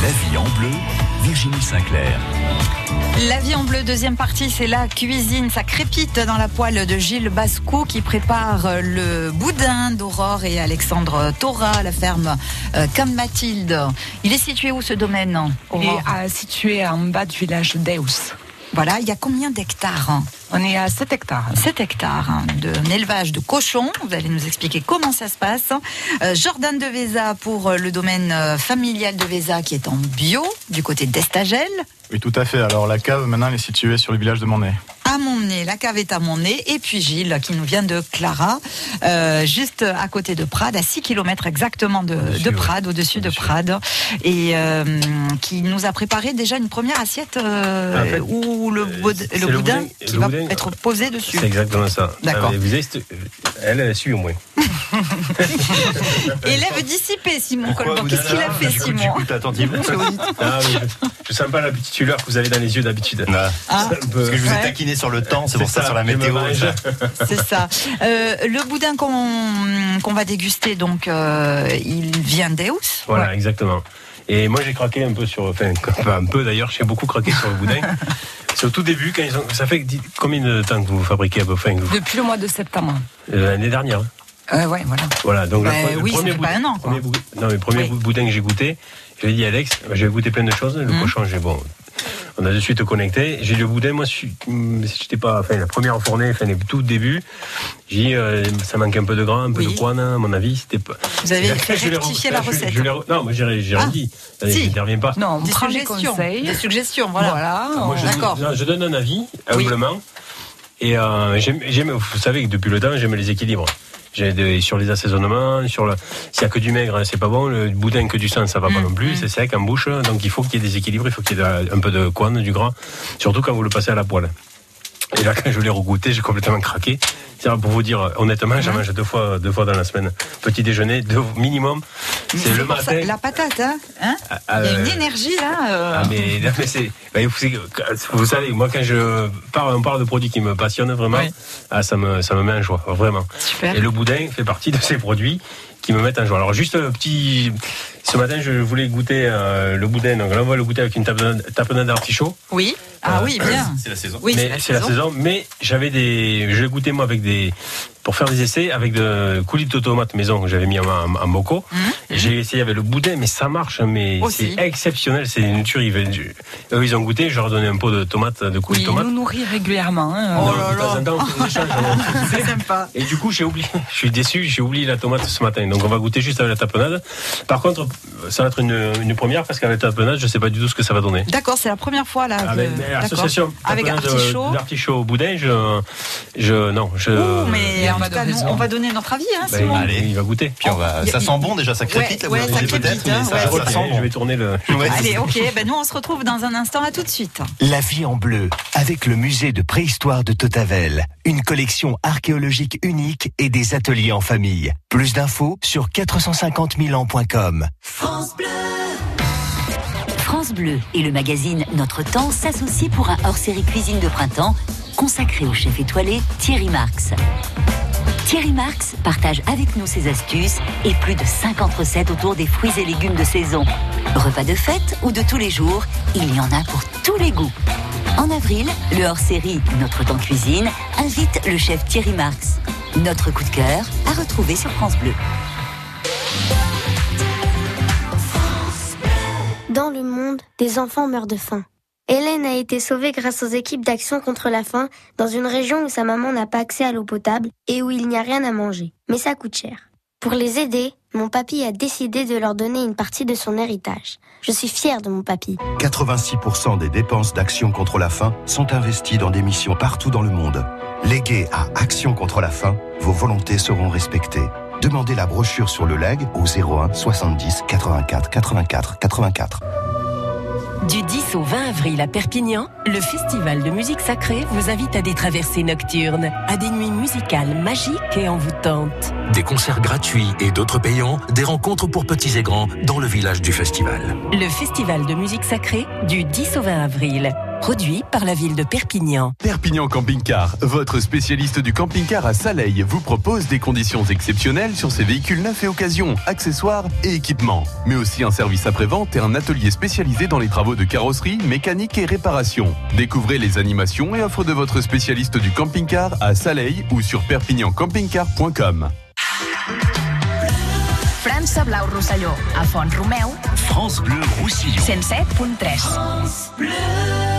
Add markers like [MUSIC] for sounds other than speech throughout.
La vie en bleu, Virginie Sinclair. La vie en bleu, deuxième partie, c'est la cuisine. Ça crépite dans la poêle de Gilles Bascou qui prépare le boudin d'Aurore et Alexandre Thora, la ferme euh, Comme Mathilde. Il est situé où ce domaine Il est euh, situé en bas du village d'Eus. Voilà, il y a combien d'hectares On est à 7 hectares. 7 hectares hein, d'un élevage de cochons. Vous allez nous expliquer comment ça se passe. Euh, Jordan de Véza pour le domaine familial de Véza qui est en bio du côté d'Estagel. Oui, tout à fait. Alors la cave, maintenant, elle est située sur le village de Montnay. À Montnay, la cave est à Montnay. Et puis Gilles, qui nous vient de Clara, euh, juste à côté de Prades, à 6 km exactement de, de Prades, au-dessus de Prades. Et euh, qui nous a préparé déjà une première assiette euh, En fait, où le, boudin qui le va boudin- être posé dessus. C'est exactement ça. D'accord. Ah, elle, elle suit au moins. [LAUGHS] Élève dissipé, Simon Colbert. Qu'est-ce qu'il a fait, Simon J'écoute attentivement [LAUGHS] ce que vous dites. Ah, mais je, je sens pas la petite tueur que vous avez dans les yeux d'habitude. Ah, Ah, C'est Parce que je vous ai Ouais. taquiné sur le temps, c'est pour ça, sur la météo. [LAUGHS] c'est ça. Euh, le boudin qu'on qu'on va déguster, donc, euh, il vient d'Eus. Voilà, exactement. Et moi j'ai craqué un peu sur, enfin un peu d'ailleurs, j'ai beaucoup craqué sur le boudin. C'est au tout début, quand ils ont, ça fait dix- combien de temps que vous fabriquez à peu près Depuis le mois de septembre. Euh, L'année dernière. Euh, ouais, voilà. Voilà, donc Bah le, oui, premier boudin- un an, quoi. premier bou- non, mais le premier Oui. boudin que j'ai goûté, j'avais dit à Alex, j'ai goûté plein de choses. Le Mhm. cochon, j'ai bon, on a de suite connecté. J'ai le boudin, moi, je hum, j'étais pas, enfin la première fournée, enfin tout début, j'ai dit euh, ça manque un peu de gras, un peu Oui. de coin, à mon avis, c'était pas. Vous avez fait je rectifier la je- recette. je non, moi j'ai j'ai Ah, rien dit. Allez, si. Je n'interviens pas. Non, on Des prend suggestions. Des suggestions, voilà. Voilà. Moi, je, D'accord. je donne un avis, Oui. humblement. Et euh, j'aime, j'aime- vous savez que depuis le temps, j'aime les équilibres. J'ai des- sur les assaisonnements, sur le, s'il y a que du maigre, c'est pas bon. Le boudin que du sang, ça va pas Mm, non plus. mm. C'est sec en bouche, donc il faut qu'il y ait des équilibres. Il faut qu'il y ait un peu de coin, du gras, surtout quand vous le passez à la poêle. Et là, quand je l'ai regoûté, j'ai complètement craqué. C'est pour vous dire, honnêtement, j'en mange deux fois, deux fois dans la semaine. Petit déjeuner, deux minimum. C'est le ça- matin. La patate, hein, hein Ah, Il y a une euh, énergie là. euh, ah, mais, c'est, bah, vous, savez, vous savez, moi quand je parle, on parle de produits qui me passionnent vraiment, Oui. ah, ça me, ça me met en joie, vraiment. Super. Et le boudin fait partie de ces produits qui me mettent en joie. Alors juste un petit, ce matin je voulais goûter euh, le boudin, donc là on va le goûter avec une tapenade, d'artichaut. Oui. Ah Euh, oui, bien. C'est la saison. Oui, mais c'est la, saison. Mais j'avais des, je l'ai goûté moi avec des, pour faire des essais avec de coulis de tomates maison que j'avais mis en, en. Mhm. Et J'ai essayé avec le boudin, mais ça marche, mais c'est exceptionnel, c'est une tuerie. Eux, ils ont goûté, je leur ai donné un pot de tomates, de coulis Oui, de tomates. nous nourrit régulièrement. hein. Oh là là. on- [LAUGHS] C'est sympa. Et du coup, j'ai oublié, [LAUGHS] je suis déçu, j'ai oublié la tomate ce matin. Donc, on va goûter juste avec la tapenade. Par contre, ça va être une, une première parce qu'avec la tapenade, je sais pas du tout ce que ça va donner. D'accord, c'est la première fois là. Avec d'accord. l'association Avec de- artichaut. d'artichaut au boudin, je, je, non, je. Ouh, mais en tout de cas, raison. on va donner notre avis, hein, Ben, Simon. Allez. il va goûter. Puis on va, a- ça sent bon déjà, ça crépite. Ouais, là, ouais, ça crépite, hein, ça, ouais. ça sent je bon. vais tourner le. Allez, ça. ok, ben nous on se retrouve dans un instant, à tout de suite. La vie en bleu avec le musée de préhistoire de Totavel. Une collection archéologique unique et des ateliers en famille. Plus d'infos sur 450 000 ans.com. France Bleu et le magazine Notre Temps s'associent pour un hors-série cuisine de printemps consacré au chef étoilé Thierry Marx. Thierry Marx partage avec nous ses astuces et plus de 50 recettes autour des fruits et légumes de saison. Repas de fête ou de tous les jours, il y en a pour tous les goûts. En avril, le hors-série Notre Temps Cuisine invite le chef Thierry Marx. Notre coup de cœur à retrouver sur France Bleu. Dans le monde, des enfants meurent de faim. Hélène a été sauvée grâce aux équipes d'action contre la faim dans une région où sa maman n'a pas accès à l'eau potable et où il n'y a rien à manger. Mais ça coûte cher. Pour les aider, mon papy a décidé de leur donner une partie de son héritage. Je suis fière de mon papy. 86% des dépenses d'Action contre la faim sont investies dans des missions partout dans le monde. Léguées à Action contre la faim, vos volontés seront respectées. Demandez la brochure sur le leg au 01 70 84 84 84. Du 10 au 20 avril à Perpignan, le Festival de musique sacrée vous invite à des traversées nocturnes, à des nuits musicales magiques et envoûtantes. Des concerts gratuits et d'autres payants, des rencontres pour petits et grands dans le village du festival. Le Festival de musique sacrée du 10 au 20 avril. Produit par la ville de Perpignan. Perpignan Camping Car, votre spécialiste du camping-car à Saleil, vous propose des conditions exceptionnelles sur ses véhicules neufs et occasions, accessoires et équipements. Mais aussi un service après-vente et un atelier spécialisé dans les travaux de carrosserie, mécanique et réparation. Découvrez les animations et offres de votre spécialiste du camping-car à Saleil ou sur perpignancampingcar.com. França Blau Rosselló, a Font Romeu, France Bleu Roussillon. 107.3. Nager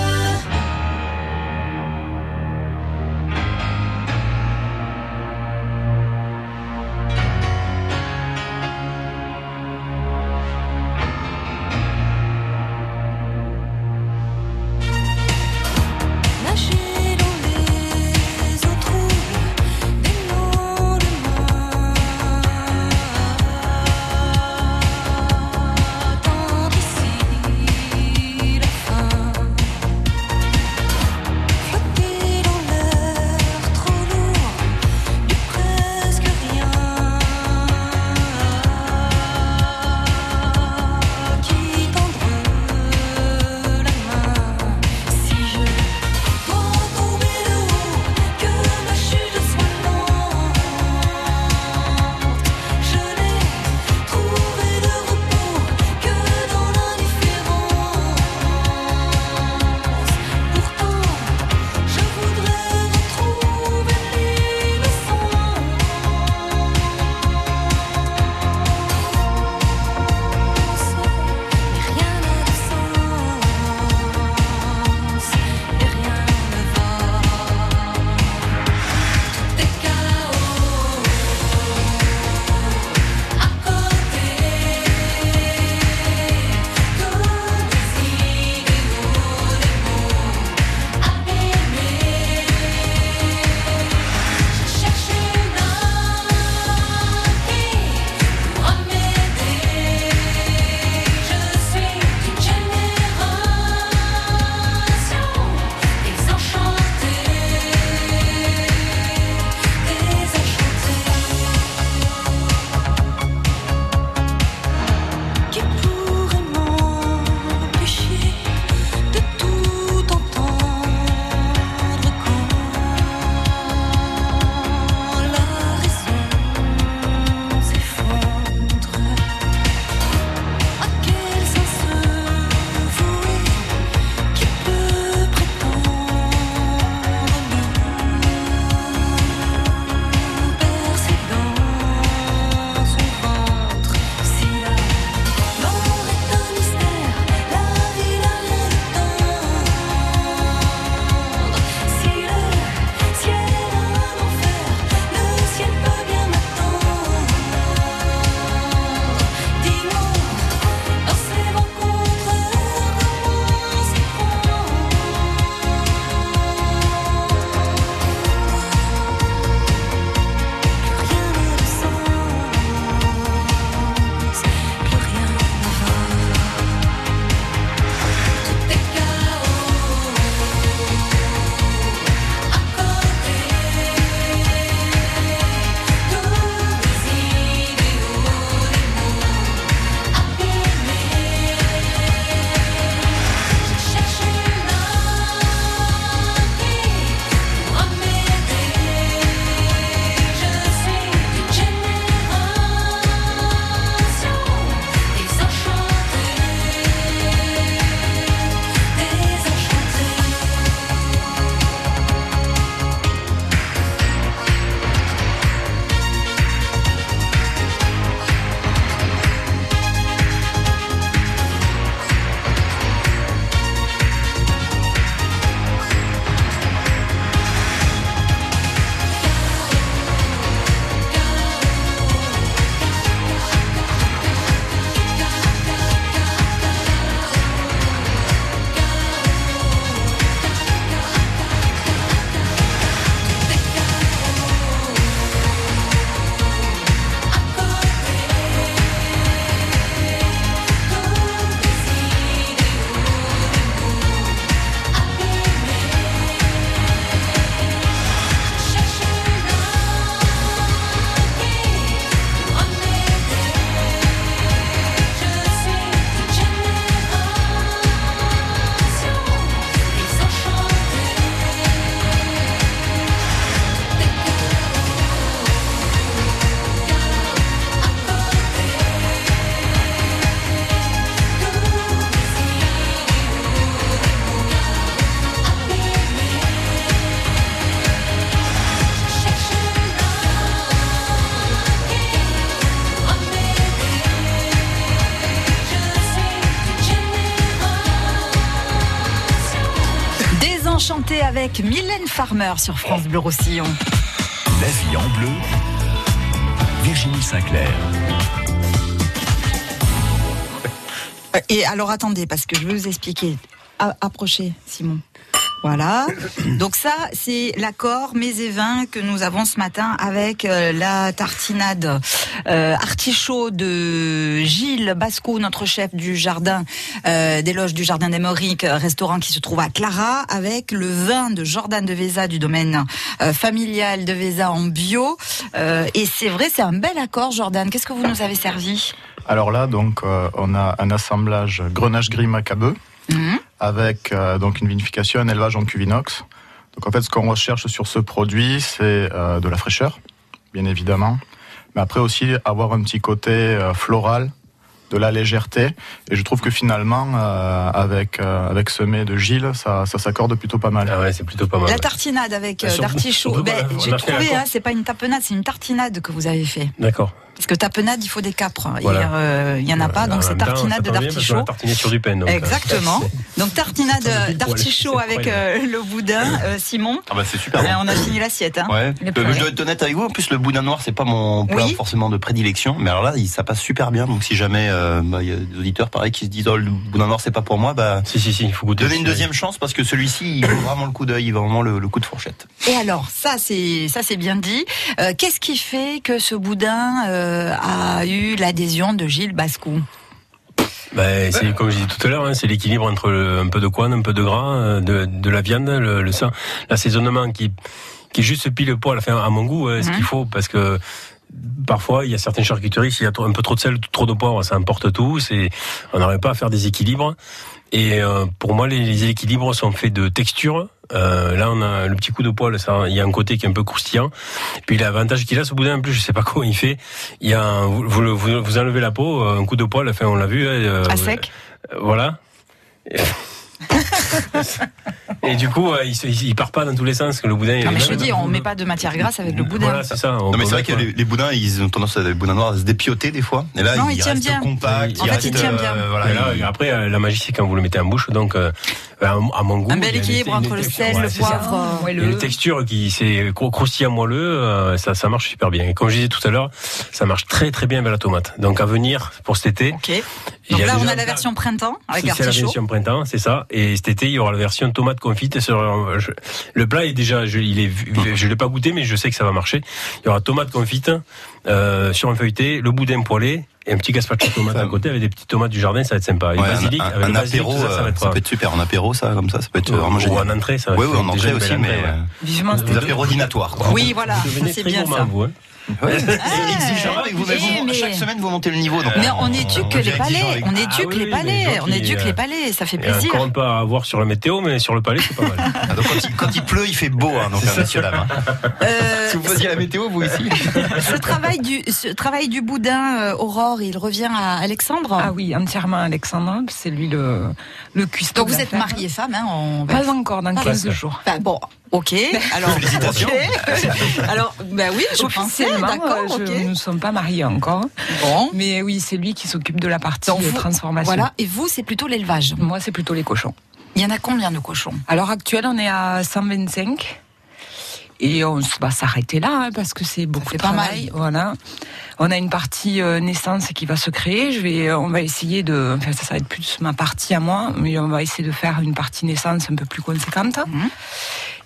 avec Mylène Farmer sur France Bleu Roussillon. La vie en bleu. Virginie Sinclair. Et alors attendez, parce que je vais vous expliquer. Approchez, Simon. Voilà. Donc ça, c'est l'accord mets et que nous avons ce matin avec euh, la tartinade euh, artichaut de Gilles Basco, notre chef du jardin euh, des loges du jardin des Mauriques, restaurant qui se trouve à Clara, avec le vin de Jordan de Véza du domaine euh, familial de Véza en bio. Euh, et c'est vrai, c'est un bel accord, Jordan. Qu'est-ce que vous nous avez servi? Alors là, donc, on a un assemblage Grenache Gris Macabeu Mhm. avec euh, donc une vinification, un élevage en cuvinox. Donc en fait, ce qu'on recherche sur ce produit, c'est euh, de la fraîcheur, bien évidemment, mais après aussi avoir un petit côté euh, floral, de la légèreté. Et je trouve que finalement, euh, avec euh, avec ce mets de Gilles, ça, ça s'accorde plutôt pas mal. Ah ouais, c'est plutôt pas mal. La tartinade avec euh, d'artichaut. [LAUGHS] Ben, J'ai trouvé, hein, c'est pas une tapenade, c'est une tartinade que vous avez fait. D'accord. Parce que tapenade, il faut des capres. Et, Voilà. euh, Il y en a pas, donc En c'est tartinade d'artichaut. sur du pain. donc, euh, Exactement. Donc tartinade d'artichaut avec euh, le boudin, euh, Simon. Ah bah c'est super. Euh, bon. on a fini l'assiette. Hein. Ouais. Euh, je dois être honnête avec vous. En plus, le boudin noir, c'est pas mon plat Oui. forcément de prédilection. Mais alors là, ça passe super bien. Donc si jamais euh, bah, il y a des auditeurs pareil qui se disent oh le boudin noir c'est pas pour moi, bah Si si si, il faut goûter. donnez une deuxième chance parce que celui-ci il vaut vraiment le coup d'œil, il vaut vraiment le, le coup de fourchette. Et alors, ça c'est ça c'est bien dit. Euh, Qu'est-ce qui fait que ce boudin euh, a eu l'adhésion de Gilles Bascou Ben, c'est comme je disais tout à l'heure, hein, c'est l'équilibre entre le- un peu de couenne, un peu de gras, euh, de, de la viande, le, le sang, l'assaisonnement qui qui est juste pile poil, enfin à mon goût, hein, ce Mhm. qu'il faut, parce que parfois il y a certaines charcuteries, s'il y a un peu trop de sel, trop de poivre, ça emporte tout. C'est on n'arrive pas à faire des équilibres. Et euh, pour moi, les, les équilibres sont faits de texture. Euh, là, on a le petit coup de poil, ça, il y a un côté qui est un peu croustillant. Puis l'avantage qu'il a, ce boudin, en plus, je sais pas [LAUGHS] comment il fait. Il y a un, vous, vous, vous, enlevez la peau, un coup de poil, enfin, on l'a vu. euh, À sec euh, Voilà. [LAUGHS] Et du coup, euh, il, se- il part pas dans tous les sens. Que le boudin. il Non est mais je te dis, on met pas de matière grasse avec le boudin. Voilà, c'est ça. on Non mais c'est vrai que les, les boudins ils ont tendance à les boudins noirs à se dépioter des fois. Et là Non, il, il tient reste bien. compact. En fait, reste, il tient euh, bien. voilà, Et là, il- après, euh, la magie, c'est quand vous le mettez en bouche. Donc, euh, à à mon goût. Un bel équilibre entre le texture, sel, ouais, le poivre. euh, Il y a une texture qui c'est cro- croustillant moelleux, euh, ça, ça marche super bien. Et comme je disais tout à l'heure, ça marche très très bien avec la tomate. Donc à venir pour cet été. Ok. il Donc là, on a la version printemps avec c'est la version printemps, c'est ça. Et cet été, il y aura la version tomate confite. Sur, je- le plat est déjà, je, il est, vu- je l'ai pas goûté, mais je sais que ça va marcher. Il y aura tomate confite euh, sur un feuilleté, le boudin poêlé et un petit gazpacho de tomate à côté avec des petites tomates du jardin. Ça va être sympa. Et Ouais, basilic, un, avec un le basilic, apéro, tout ça, ça va euh, être. ça peut être super. En apéro, ça, comme ça, ça peut être Ou- vraiment ou génial. en entrée, ça va Oui, oui, en entrée aussi, mais euh, Vivement des été. apéros dînatoires. Quoi. Oui, voilà, c'est bien ça. vous, hein. Ouais, c'est exigeant avec vous, mais vous, mais- chaque semaine vous montez le niveau. Donc Mais on éduque les palais, on. Ah éduque oui, les oui, palais, les gens on qui, éduque euh, les palais, ça fait Il y a plaisir. encore pas à voir sur la météo, mais sur le palais, c'est pas mal. Ah, donc, quand, il, quand il pleut, il fait beau, hein, donc, hein, messieurs, dames. hein. Euh, Si vous faisiez la météo, vous ici. ce travail du ce travail du boudin euh, Aurore, il revient à Alexandre? Ah oui, entièrement Alexandre, c'est lui le, le cuistot. Donc vous êtes mariée femme, hein, on va- Pas encore, dans Ah, 15 presque. jours. Enfin, bon, ok. Alors, Félicitations. ok. [LAUGHS] Alors, ben oui, je pensais, D'accord, euh, je- ok. nous ne sommes pas mariés encore. Bon, Mais oui, c'est lui qui s'occupe de la partie Donc euh, vous- transformation. voilà. Et vous, c'est plutôt l'élevage? Moi, c'est plutôt les cochons. Il y en a combien de cochons? À l'heure actuelle, on est à 125. Et on va s'arrêter là, hein, parce que c'est beaucoup de pas mal. travail. Voilà. On a une partie euh, naissance qui va se créer. Je vais, on va essayer de, enfin ça, ça va être plus ma partie à moi, mais on va essayer de faire une partie naissance un peu plus conséquente. Mhm.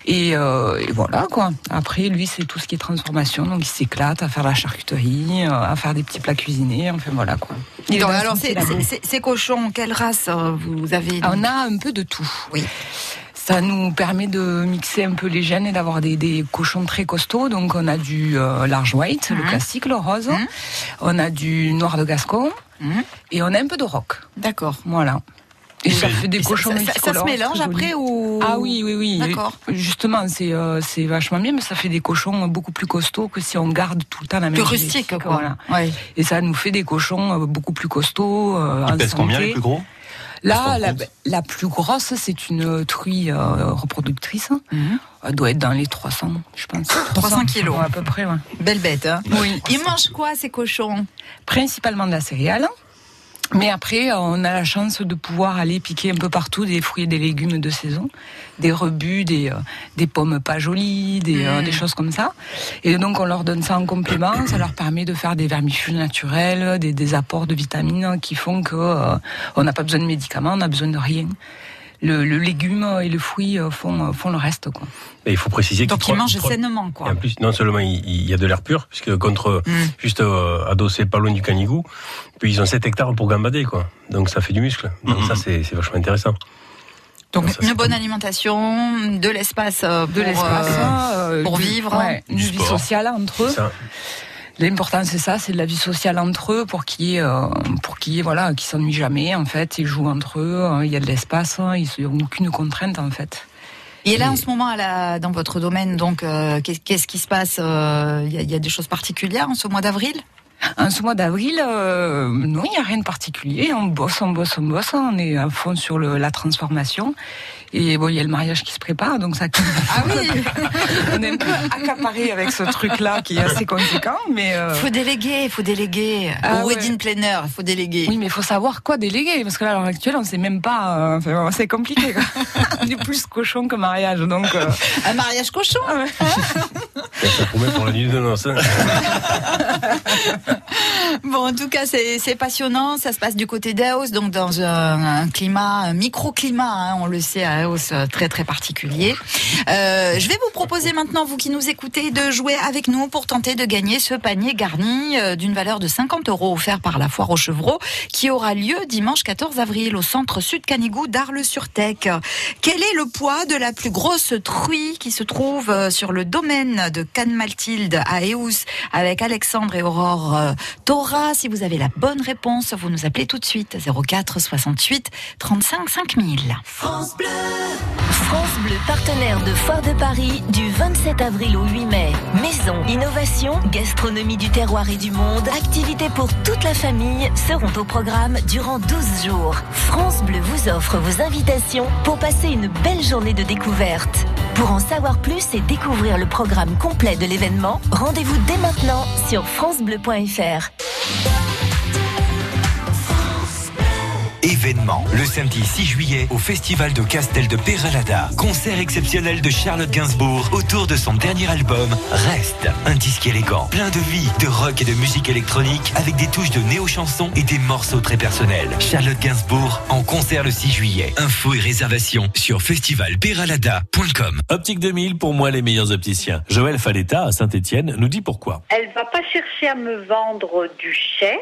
Et, euh, et voilà quoi. Après, lui, c'est tout ce qui est transformation, donc il s'éclate à faire la charcuterie, euh, à faire des petits plats cuisinés. Enfin voilà quoi. Donc, Alors, ces cochons, quelle race euh, vous avez Ah, On a un peu de tout. Oui. Ça nous permet de mixer un peu les gènes et d'avoir des, des cochons très costauds. Donc on a du euh, large white, le Mhm. classique, le rose. Mhm. On a du noir de Gascon Mhm. et on a un peu de rock. D'accord. Voilà. Et ça fait des cochons ça, ça- ça se multicolores, mélange après ou Ah oui, oui, oui. D'accord. Justement, c'est euh, c'est vachement bien, mais ça fait des cochons beaucoup plus costauds que si on garde tout le temps la même Plus rustique, quoi. Voilà. Ouais. Et ça nous fait des cochons euh, beaucoup plus costauds. euh, Ils en pèsent combien les plus gros? Là, la, la plus grosse, c'est une truie euh, reproductrice. Mhm. Elle doit être dans les 300, je pense. [GASPS] 300 kilos. Ouais, à peu près, ouais. Belle bête, hein Oui. Ils mangent quoi ces cochons? Principalement de la céréale. Mais après, on a la chance de pouvoir aller piquer un peu partout des fruits et des légumes de saison, des rebus, des, euh, des pommes pas jolies, des, euh, des choses comme ça. Et donc, on leur donne ça en complément. Ça leur permet de faire des vermifuges naturels, des, des apports de vitamines qui font que euh, on n'a pas besoin de médicaments, on n'a besoin de rien. Le, le légume et le fruit euh, font, font le reste. Quoi. Et il faut préciser Donc qu'il ils trône- mangent sainement, Et quoi. en plus, non seulement il, il y a de l'air pur, puisque contre Mm. juste euh, adossé pas loin du Canigou, puis ils ont 7 hectares pour gambader, quoi. Donc ça fait du muscle. Donc ça, c'est c'est vachement intéressant. Donc Ça, une bonne alimentation, de l'espace euh, De pour, l'espace, euh, euh, pour du- vivre. ouais, une vie sport. sociale entre eux. L'important c'est ça, c'est de la vie sociale entre eux pour qu'il y ait, euh, pour qu'il y ait, voilà, qu'ils s'ennuient jamais en fait. Ils jouent entre eux, euh, il y a de l'espace, hein, ils n'ont aucune contrainte en fait. Et là, en ce moment, à la, dans votre domaine, donc, euh, qu'est- qu'est-ce qui se passe euh, Il y, a- il y a des choses particulières en ce mois d'avril? En ce mois d'avril, euh, non, il n'y a rien de particulier. On bosse, on bosse, on bosse. On est à fond sur le, la transformation. Et bon, il y a le mariage qui se prépare, donc ça. Ah oui [LAUGHS] on est un peu accaparé avec ce truc-là qui est assez conséquent, mais. euh, Il faut déléguer, il faut déléguer. Ah Au ouais. wedding planner, il faut déléguer. Oui, mais il faut savoir quoi déléguer, parce que là, à l'heure actuelle, on ne sait même pas. euh, enfin, c'est compliqué. quoi. [LAUGHS] on est plus cochon que mariage, donc. euh, Un mariage cochon Ça promet pour la nuit de noces. hein. [LAUGHS] Bon, en tout cas, c'est c'est passionnant. Ça se passe du côté d'Aos, donc dans un, un climat, un microclimat, hein, on le sait, à Euh, très très particulier. Euh, je vais vous proposer maintenant, vous qui nous écoutez, de jouer avec nous pour tenter de gagner ce panier garni euh, d'une valeur de 50 euros offert par la Foire aux Chevreaux, qui aura lieu dimanche 14 avril au centre Sud Canigou d'Arles-sur-Tech. Quel est le poids de la plus grosse truie qui se trouve sur le domaine de Cannes-Maltilde à Eus avec Alexandre et Aurore euh, Thora? Si vous avez la bonne réponse, vous nous appelez tout de suite 04 68 35 5000. France Bleu, partenaire de Foire de Paris du 27 avril au 8 mai. Maison, innovation, gastronomie du terroir et du monde, activités pour toute la famille seront au programme durant 12 jours. France Bleu vous offre vos invitations pour passer une belle journée de découverte. Pour en savoir plus et découvrir le programme complet de l'événement, rendez-vous dès maintenant sur francebleu.fr. Événement le samedi 6 juillet au festival de Castel de Peralada. Concert exceptionnel de Charlotte Gainsbourg autour de son dernier album Reste. Un disque élégant, plein de vie, de rock et de musique électronique avec des touches de néo-chansons et des morceaux très personnels. Charlotte Gainsbourg en concert le 6 juillet. Infos et réservations sur festivalperalada.com. Optique 2000, pour moi, les meilleurs opticiens. Joël Faletta, à Saint-Etienne, nous dit pourquoi. Elle va pas chercher à me vendre du cher.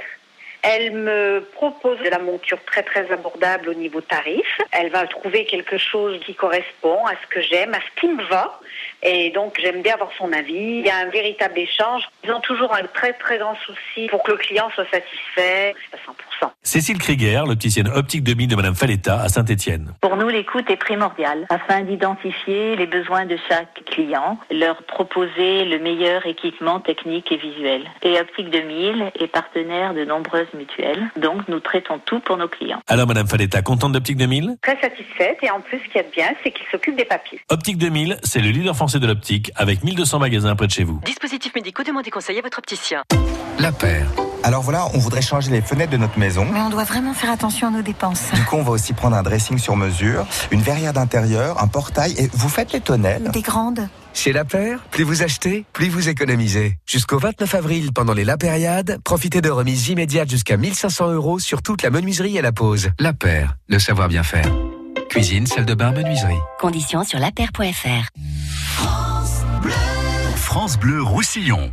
Elle me propose de la monture très très abordable au niveau tarif. Elle va trouver quelque chose qui correspond à ce que j'aime, à ce qui me va. Et donc j'aime bien avoir son avis. Il y a un véritable échange. Ils ont toujours un très très grand souci pour que le client soit satisfait à 100%. Cécile Krieger, l'opticienne Optique 2000 de Madame Faletta, à Saint-Etienne. Pour nous, l'écoute est primordiale afin d'identifier les besoins de chaque client, leur proposer le meilleur équipement technique et visuel. Et Optique 2000 est partenaire de nombreuses mutuelles, donc nous traitons tout pour nos clients. Alors, Madame Faletta, contente d'Optique 2000 Très satisfaite et en plus ce qu'il y a de bien, c'est qu'il s'occupe des papiers. Optique 2000, c'est le leader français de l'optique, avec 1200 magasins près de chez vous. Dispositifs médicaux, demandez conseil à votre opticien. La paire. Alors voilà, on voudrait changer les fenêtres de notre maison. Mais on doit vraiment faire attention à nos dépenses. Du coup, on va aussi prendre un dressing sur mesure, une verrière d'intérieur, un portail et vous faites les tonnelles. Des grandes Chez La Paire, plus vous achetez, plus vous économisez. Jusqu'au 29 avril, pendant les La Périade, profitez de remises immédiates jusqu'à 1500 euros sur toute la menuiserie et la pose. La paire, le savoir bien faire. Cuisine, salle de bain, menuiserie. Conditions sur lapaire.fr. France Bleu Roussillon.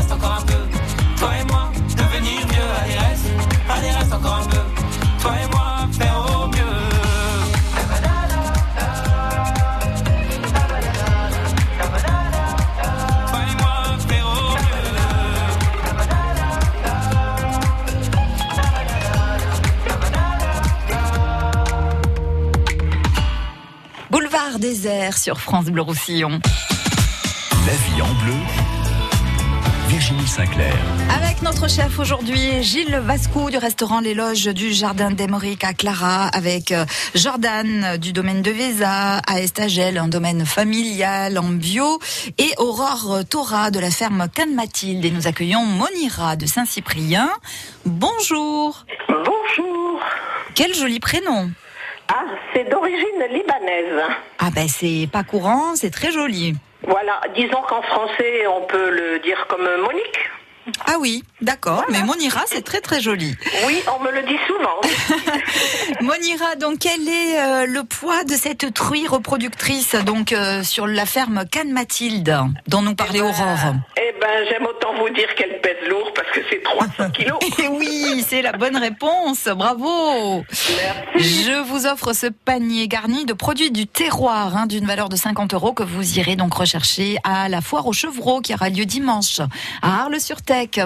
sur France Bleu Roussillon. La vie en bleu. Virginie Sinclair. Avec notre chef aujourd'hui, Gilles Vascou du restaurant Les Loges du Jardin d'Emeric à Clara, avec euh, Jordan du domaine de Véza, à Estagel, un domaine familial en bio, et Aurore Thora de la ferme Cannes Mathilde. Et nous accueillons Monira de Saint-Cyprien. Bonjour. Bonjour. Quel joli prénom. Ah, c'est d'origine libanaise. Ah ben c'est pas courant, c'est très joli. Voilà, disons qu'en français, on peut le dire comme Monique. Ah oui, d'accord, mais Monira c'est très très joli. Oui, on me le dit souvent. [LAUGHS] Monira, donc quel est euh, le poids de cette truie reproductrice donc euh, sur la ferme Cannes Mathilde dont nous parlait Aurore? Eh ben, j'aime autant vous dire qu'elle pèse lourd parce que c'est 300 kilos. [LAUGHS] Eh oui, c'est la bonne réponse. Bravo. Je vous offre ce panier garni de produits du terroir hein, d'une valeur de 50 euros que vous irez donc rechercher à la foire aux chevreaux qui aura lieu dimanche à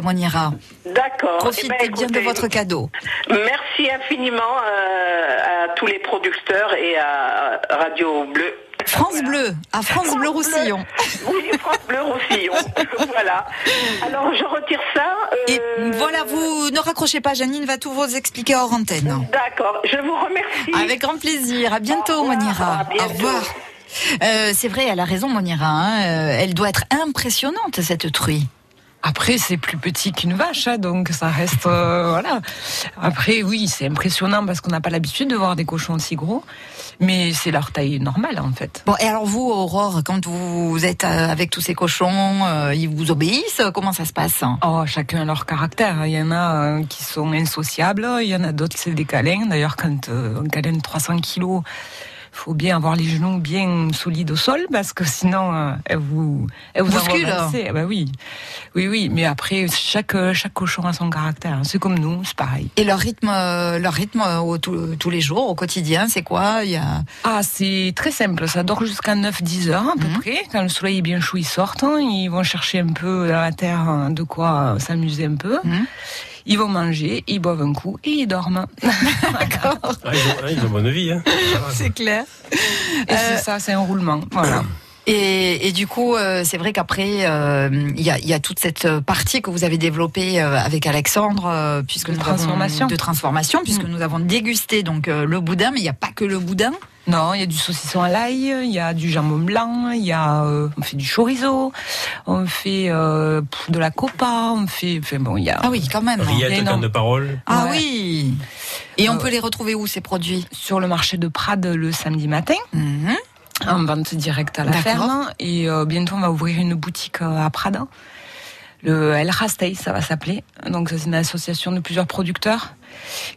Monira. D'accord. Profitez Eh ben, bien de votre cadeau. Merci infiniment euh, à tous les producteurs et à Radio Bleu. France Bleu, à France Bleu Roussillon. [LAUGHS] Oui, France Bleu Roussillon. [LAUGHS] voilà. Alors, je retire ça. euh, Et voilà, vous ne raccrochez pas, Janine va tout vous expliquer hors antenne. D'accord. Je vous remercie. Avec grand plaisir. À bientôt, Monira. Au revoir. Euh, c'est vrai, elle a raison, Monira. hein. Euh, elle doit être impressionnante, cette truie. Après, c'est plus petit qu'une vache, hein, donc ça reste euh, voilà. Après, oui, c'est impressionnant parce qu'on n'a pas l'habitude de voir des cochons aussi gros, mais c'est leur taille normale en fait. Bon, et alors vous, Aurore, quand vous êtes euh, avec tous ces cochons, euh, ils vous obéissent? Comment ça se passe? Oh, chacun a leur caractère. Il y en a euh, qui sont insociables, il y en a d'autres c'est des câlins. D'ailleurs, quand on câlin 300 kilos, faut bien avoir les genoux bien solides au sol parce que sinon euh, elle vous elle vous Bouscule. Ah bah oui, oui, oui. Mais après, chaque chaque cochon a son caractère. C'est comme nous, c'est pareil. Et leur rythme, euh, leur rythme euh, au- tous tous les jours, au quotidien, c'est quoi? Il y a... Ah, c'est très simple. Ça dort jusqu'à 9-10 heures à peu Mhm. près. Quand le soleil est bien chaud, ils sortent. hein. Ils vont chercher un peu dans la terre hein, de quoi euh, s'amuser un peu. Mhm. Ils vont manger, ils boivent un coup et ils dorment. [LAUGHS] D'accord. Ah, ils, ont, ah, ils ont bonne vie. Hein. C'est clair. Et c'est ça, c'est un roulement. Voilà. Et, et du coup, euh, c'est vrai qu'après, euh, il y, a, il y a toute cette partie que vous avez développée euh, avec Alexandre, euh, puisque De nous transformation. avons, de transformation, puisque Mm. nous avons dégusté donc euh, le boudin, mais il n'y a pas que le boudin. Non, il y a du saucisson à l'ail, il y a du jambon blanc, il y a, euh, on fait du chorizo, on fait euh, de la copa, on fait, enfin bon, il y a. Ah oui, quand même. Il y a Rillettes, canne de parole. Ah Ouais. oui. Et on Euh, peut les retrouver où ces produits? Sur le marché de Prades le samedi matin. Mhm. En vente directe à la ferme. Et euh, bientôt, on va ouvrir une boutique euh, à Prada. Le El Rastei, ça va s'appeler. Donc, ça, c'est une association de plusieurs producteurs.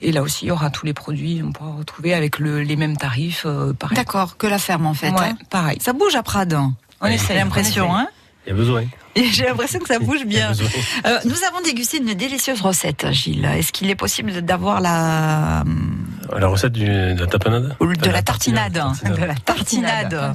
Et là aussi, il y aura tous les produits. On pourra retrouver avec le- les mêmes tarifs. euh, pareil. D'accord, que la ferme en fait. Ouais, hein. pareil. Ça bouge à Prades. On essaie, J'ai l'impression, hein. Il y a besoin. J'ai l'impression que ça [LAUGHS] bouge bien. Euh, nous avons dégusté une délicieuse recette, Gilles. Est-ce qu'il est possible d'avoir la La recette du, de la tapenade ou de la tartinade, tartinade. de la tartinade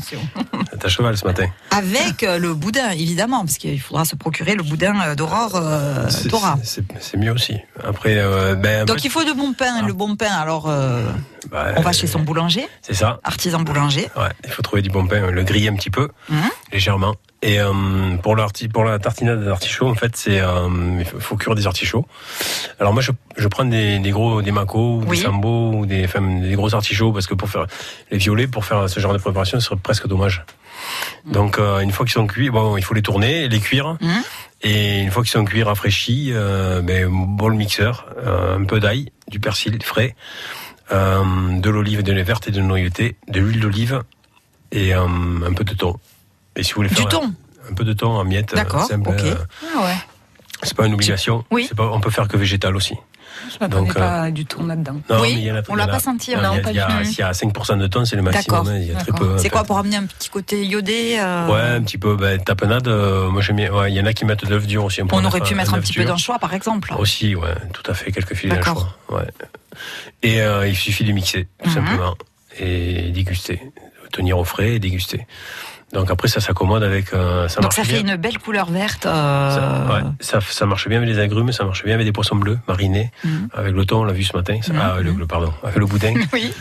T'as [LAUGHS] cheval ce matin. avec euh, le boudin, évidemment, parce qu'il faudra se procurer le boudin euh, d'Aurore euh, C'est- c'est- C'est mieux aussi. Après, euh, ben, Donc il faut de bon pain. Le bon pain, alors euh, bah, on va chez son boulanger, C'est ça. artisan boulanger. Ouais, il faut trouver du bon pain, le griller un petit peu, Mhm. légèrement. Et euh, pour, pour la tartinade d'artichaut, en fait, c'est euh, il faut- cuire des artichauts. Alors moi, je, je prends des, des gros, des macos, ou Oui. des sambos, ou des, enfin, des gros artichauts, parce que pour faire les violets, pour faire ce genre de préparation, ce serait presque dommage. Donc euh, une fois qu'ils sont cuits, bon, il faut les tourner, les cuire. Mhm. Et une fois qu'ils sont cuits, rafraîchis, euh, ben, bol mixeur, euh, un peu d'ail, du persil frais, euh, de l'olive, de lait verte et de noyauté, de l'huile d'olive et euh, un peu de thon. Et si vous voulez Du thon un peu de thon en miettes, euh, D'accord, simple, ok. euh, Ah ouais. c'est pas une obligation. Oui. C'est Pas, on peut faire que végétal aussi. Je m'attendais Donc, euh, pas du tout là-dedans. Non, Oui, a- on l'a pas senti, non, il y a- pas il y a- du tout. S'il y a 5% de thon, c'est le maximum. D'accord, hein, Il y a très peu. C'est quoi fait. pour amener un petit côté iodé euh, Ouais, un petit peu. Ben, tapenade, euh, moi j'aime bien. ouais, Il y en a qui mettent de l'œuf dur aussi. On aurait pu mettre un petit peu d'anchois, par exemple. Aussi, ouais, tout à fait, quelques filets d'anchois. Ouais. Et euh, il suffit de mixer, tout Mhm. simplement, et déguster. Tenir au frais et déguster. Donc après, ça s'accommode avec. euh, ça Donc ça fait bien. une belle couleur verte. euh, Ça, ouais, ça, ça marche bien avec les agrumes, ça marche bien avec des poissons bleus marinés, Mhm. avec le thon, on l'a vu ce matin. ça- Mhm. ah, le, le- pardon, avec le boudin. [LAUGHS] Oui.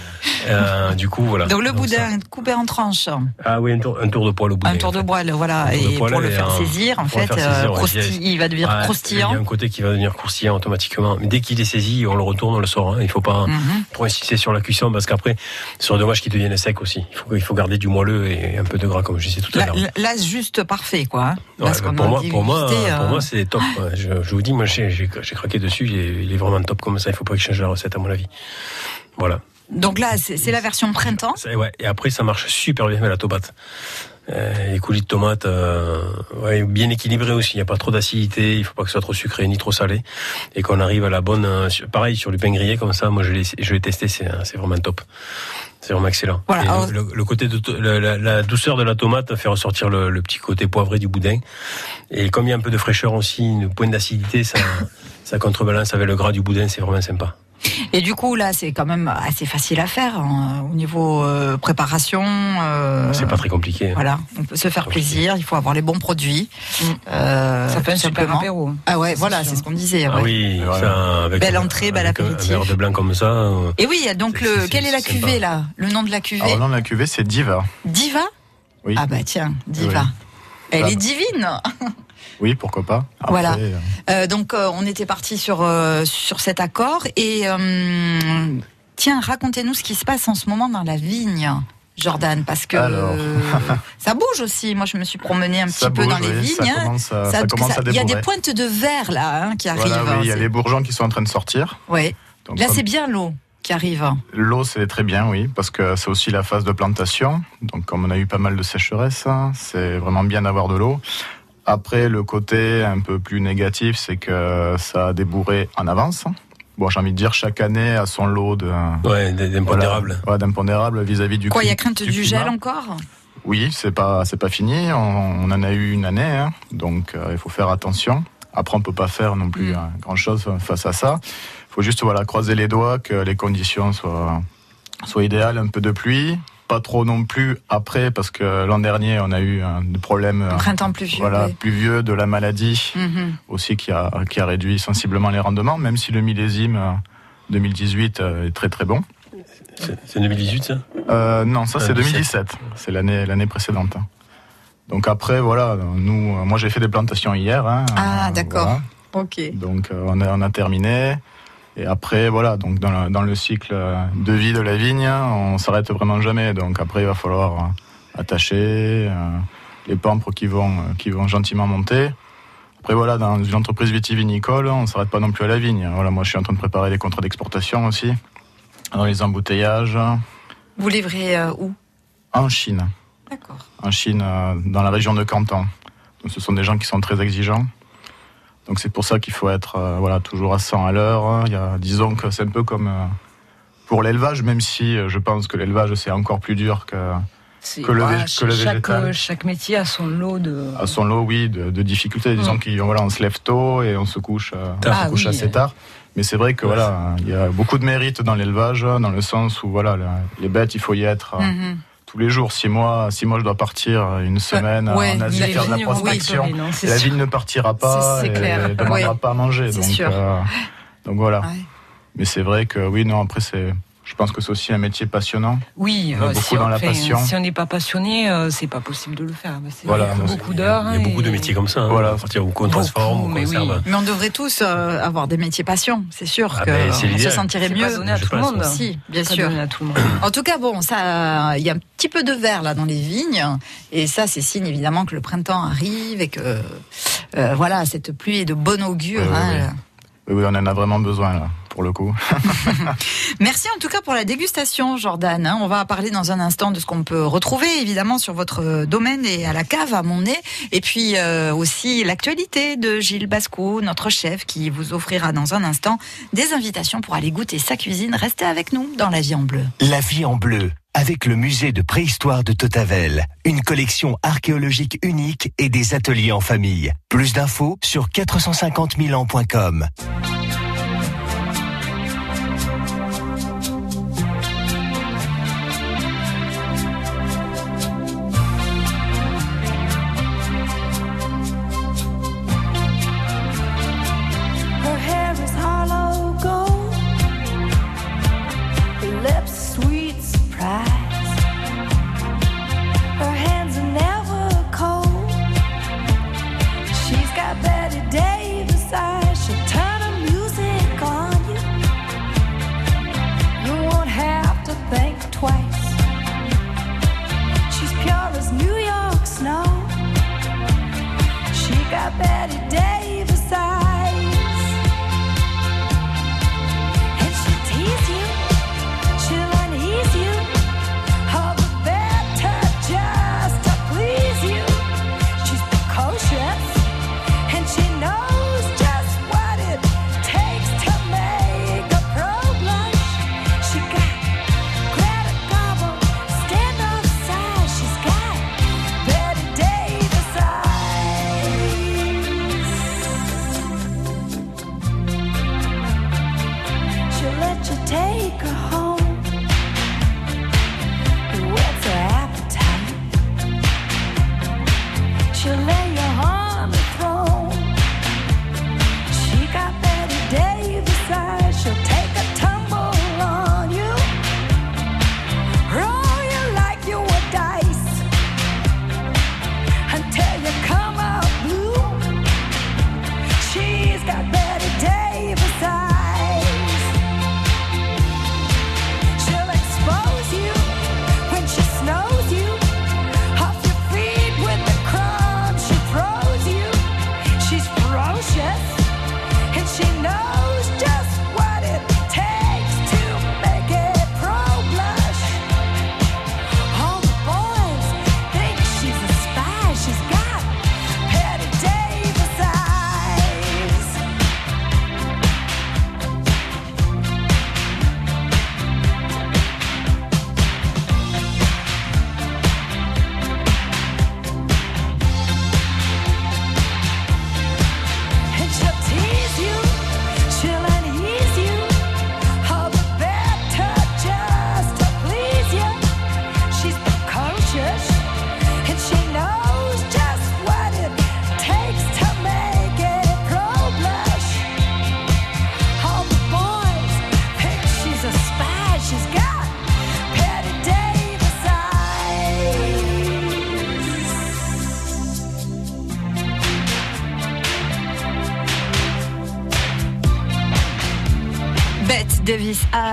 Euh, du coup, voilà. Donc le boudin coupé en tranches. Ah oui, un tour, un tour de poil au boudin. Un tour de poil, voilà. De Et poil pour le faire un- saisir, en fait, euh, saisir, il va devenir Ouais, Il y croustillant. a un côté qui va devenir croustillant automatiquement. Mais dès qu'il est saisi, on le retourne, on le sort. hein. Il faut pas Mhm. trop insister sur la cuisson parce qu'après, ce serait dommage qu'il devienne sec aussi. Il faut, il faut garder du moelleux et un peu de gras, comme je disais tout à Là, l'heure. là, juste parfait, quoi. hein. Ouais, Là, bah, pour, a moi, pour, moi, pour euh, moi, c'est top. Je, je vous dis, moi, j'ai craqué dessus. Il est, il est vraiment top comme ça. Il faut pas que je change la recette, à mon avis. Voilà. Donc là, c'est la version printemps. Ouais. Et après, ça marche super bien avec la tomate. Euh, les coulis de tomates, euh, ouais, bien équilibré aussi. Il n'y a pas trop d'acidité. Il faut pas que ce soit trop sucré ni trop salé. Et qu'on arrive à la bonne. euh, pareil sur du pain grillé comme ça. Moi, je l'ai, testé. C'est vraiment top. C'est vraiment excellent. Voilà, alors- le, le côté de la douceur de la tomate fait ressortir le, le petit côté poivré du boudin. Et comme il y a un peu de fraîcheur aussi, une pointe d'acidité, ça, [LAUGHS] ça contrebalance avec le gras du boudin. C'est vraiment sympa. Et du coup, là, c'est quand même assez facile à faire hein, au niveau euh, préparation. euh, C'est pas très compliqué. hein. Voilà, on peut se faire plaisir. Il faut avoir les bons produits. Euh, Ça fait un tout super simplement. apéro. Ah ouais, voilà, c'est ce qu'on disait. Ah ouais. oui, ça, avec Belle entrée, bel avec un- apéritif. Un verre de blanc comme ça. euh, Et oui, donc le. Quelle est la sympa. cuvée là? Le nom de la cuvée? Alors, le nom de la cuvée, c'est Diva. Diva? Oui. Ah bah tiens, Diva. Oui. Elle Ah. est divine. [LAUGHS] Oui, pourquoi pas. Après, Voilà. euh, Euh, donc euh, on était parti sur euh, sur cet accord et tiens, racontez-nous ce qui se passe en ce moment dans la vigne. Jordan, parce que Alors. [LAUGHS] ça bouge aussi. Moi, je me suis promenée un Ça petit peu dans les oui, ça vignes. commence à- ça commence à Il y a des pointes de verre là hein, qui arrivent. Oui, il y a les bourgeons qui sont en train de sortir. Donc, Là, c'est bien l'eau qui arrive. L'eau, c'est très bien, oui, parce que c'est aussi la phase de plantation. Donc, comme on a eu pas mal de sécheresse, hein, c'est vraiment bien d'avoir de l'eau. Après, le côté un peu plus négatif, c'est que ça a débourré en avance. Bon, j'ai envie de dire, chaque année a son lot de. Ouais, d'impondérables. Voilà, ouais, d'impondérables vis-à-vis du. Quoi, il y a crainte du, gel encore? Oui, c'est pas c'est pas fini. On, on en a eu une année, hein. donc euh, il faut faire attention. Après, on peut pas faire non plus grand chose face à ça. Il faut juste voilà croiser les doigts que les conditions soient soient idéales, un peu de pluie, pas trop non plus après parce que l'an dernier on a eu un problème Un printemps pluvieux, voilà oui. pluvieux de la maladie Mhm. aussi qui a qui a réduit sensiblement les rendements, même si le millésime euh, 2018 euh, est très très bon. C'est 2018, ça? Euh, non, ça Euh, c'est 17. 2017. C'est l'année l'année précédente. Donc après, voilà, nous, euh, moi j'ai fait des plantations hier. hein, Ah, euh, d'accord. voilà. Ok. Donc euh, on, a, on a terminé. Et après, voilà, donc dans le, dans le cycle de vie de la vigne, on s'arrête vraiment jamais. Donc après, il va falloir euh, attacher euh, les pampres qui vont, euh, qui vont gentiment monter. Après, voilà, dans une entreprise vitivinicole, on s'arrête pas non plus à la vigne. Voilà, moi je suis en train de préparer des contrats d'exportation aussi, dans les embouteillages, Vous livrez euh, où? En Chine. en Chine, euh, dans la région de Canton. Donc, ce sont des gens qui sont très exigeants. Donc c'est pour ça qu'il faut être euh, voilà, toujours à 100 à l'heure. hein. Il y a, disons que c'est un peu comme euh, pour l'élevage, même si euh, je pense que l'élevage c'est encore plus dur que, que le, que végétal. chaque métier a son lot de. À son lot, oui, de, de difficultés. Disons Mm. qu'on voilà, on se lève tôt et on se couche, on Ah se couche oui, assez tard. Mais c'est vrai que voilà, il y a beaucoup de mérite dans l'élevage, dans le sens où voilà, les bêtes, il faut y être Mhm. Tous les jours. Si moi, si moi je dois partir une semaine ouais, en Asie faire de la prospection, oui, non, c'est la vigne ne partira pas et clair, ne demandera ouais. pas à manger. Donc, euh, donc voilà. Mais c'est vrai que oui, non, après c'est, je pense que c'est aussi un métier passionnant. Oui, On est euh, beaucoup si, dans on la fait- passion. si on n'est pas passionné, euh, c'est pas possible de le faire. Bah, c'est Voilà, beaucoup, d'heures. Il y a beaucoup de métiers comme ça. hein. Voilà. À partir où on transforme, on mais oui. conserve. Mais on devrait tous euh, avoir des métiers passion, c'est sûr Ah que ben, se sentirait mieux. pas donné à tout le monde. Si, bien sûr. à tout le monde. En tout cas, bon, ça, il y a un petit peu de verre là dans les vignes, et ça, c'est signe évidemment que le printemps arrive et que euh, voilà, cette pluie est de bon augure. Oui, hein. oui. Oui, oui, on en a vraiment besoin là, pour le coup. [LAUGHS] Merci en tout cas pour la dégustation, Jordan. hein. On va parler dans un instant de ce qu'on peut retrouver évidemment sur votre domaine et à la cave à Montnay. Et puis euh, aussi l'actualité de Gilles Basco, notre chef, qui vous offrira dans un instant des invitations pour aller goûter sa cuisine. Restez avec nous dans la vie en bleu. La vie en bleu, avec le musée de préhistoire de Totavel, une collection archéologique unique et des ateliers en famille. Plus d'infos sur 450 000 ans.com.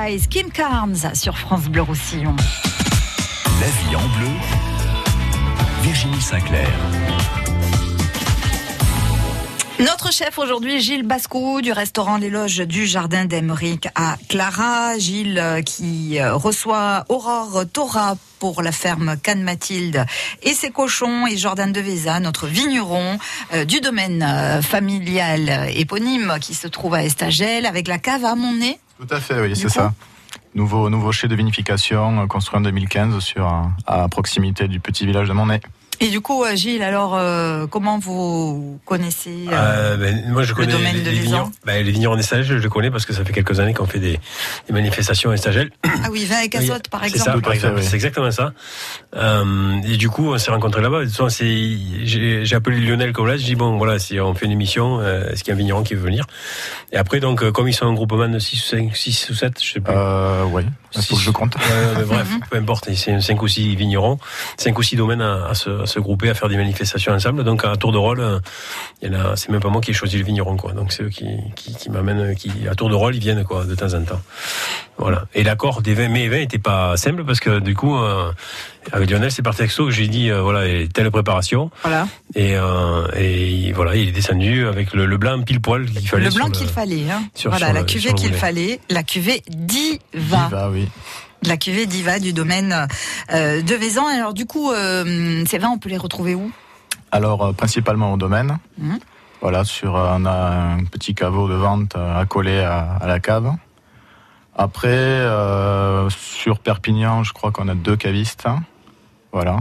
Eyes, Kim Carnes sur France Bleu Roussillon. La vie en bleu, Virginie Sinclair. Notre chef aujourd'hui, Gilles Bascou du restaurant Les Loges du Jardin d'Emeric à Clara. Gilles euh, qui euh, reçoa Aurore Thora pour la ferme Canne Mathilde et ses cochons et Jordan de Véza, notre vigneron euh, du domaine euh, familial éponyme qui se trouve à Estagel avec la cave à Montnay. Tout à fait, oui, c'est ça. Nouveau, nouveau chai de vinification euh, construit en 2015 sur, à proximité du petit village de Montnay. Et du coup, Gilles, alors euh, comment vous connaissez euh, Euh, ben, moi, je le connais domaine les, de les. Ben, les vignerons des Stagel, je les connais parce que ça fait quelques années qu'on fait des, des manifestations à Stagel. Ah oui, vin et cazotte par C'est exemple. ça, par exemple. C'est exactement ça. Euh, et du coup, on s'est rencontrés là-bas. De toute façon, c'est- J'ai j'ai appelé Lionel là. J'ai dit bon, voilà, si on fait une émission, euh, est-ce qu'il y a un vigneron qui veut venir? Et après, donc, euh, comme ils sont un groupement de 6 ou 5, 6 ou 7, je sais plus. Euh, oui, il faut que je compte. Ouais, ouais, mais bref, [LAUGHS] peu importe. C'est 5 ou 6 vignerons, 5 ou 6 domaines à, à se, à se grouper, à faire des manifestations ensemble. Donc, à tour de rôle, il y en a, c'est même pas moi qui ai choisi le vigneron, quoi. Donc, c'est eux qui, qui, qui m'amènent, qui, à tour de rôle, ils viennent, quoi, de temps en temps. Voilà. Et l'accord des vins, mes vins n'était pas simple parce que, du coup, euh, avec Lionel, c'est par texto que j'ai dit, euh, voilà, et telle préparation. Voilà. Et, euh, et voilà, il est descendu avec le, le blanc pile poil qu'il fallait. Le blanc qu'il fallait. Hein. sur- voilà, sur la le- cuvée qu'il fallait, la cuvée Diva. Diva, oui. La cuvée Diva du domaine euh, de Vézan. Alors du coup, euh, ces vins, on peut les retrouver où? Alors, euh, principalement au domaine. Mhm. Voilà, sur, euh, on a un petit caveau de vente euh, accolé à, à la cave. Après, euh, sur Perpignan, je crois qu'on a deux cavistes. hein. Voilà.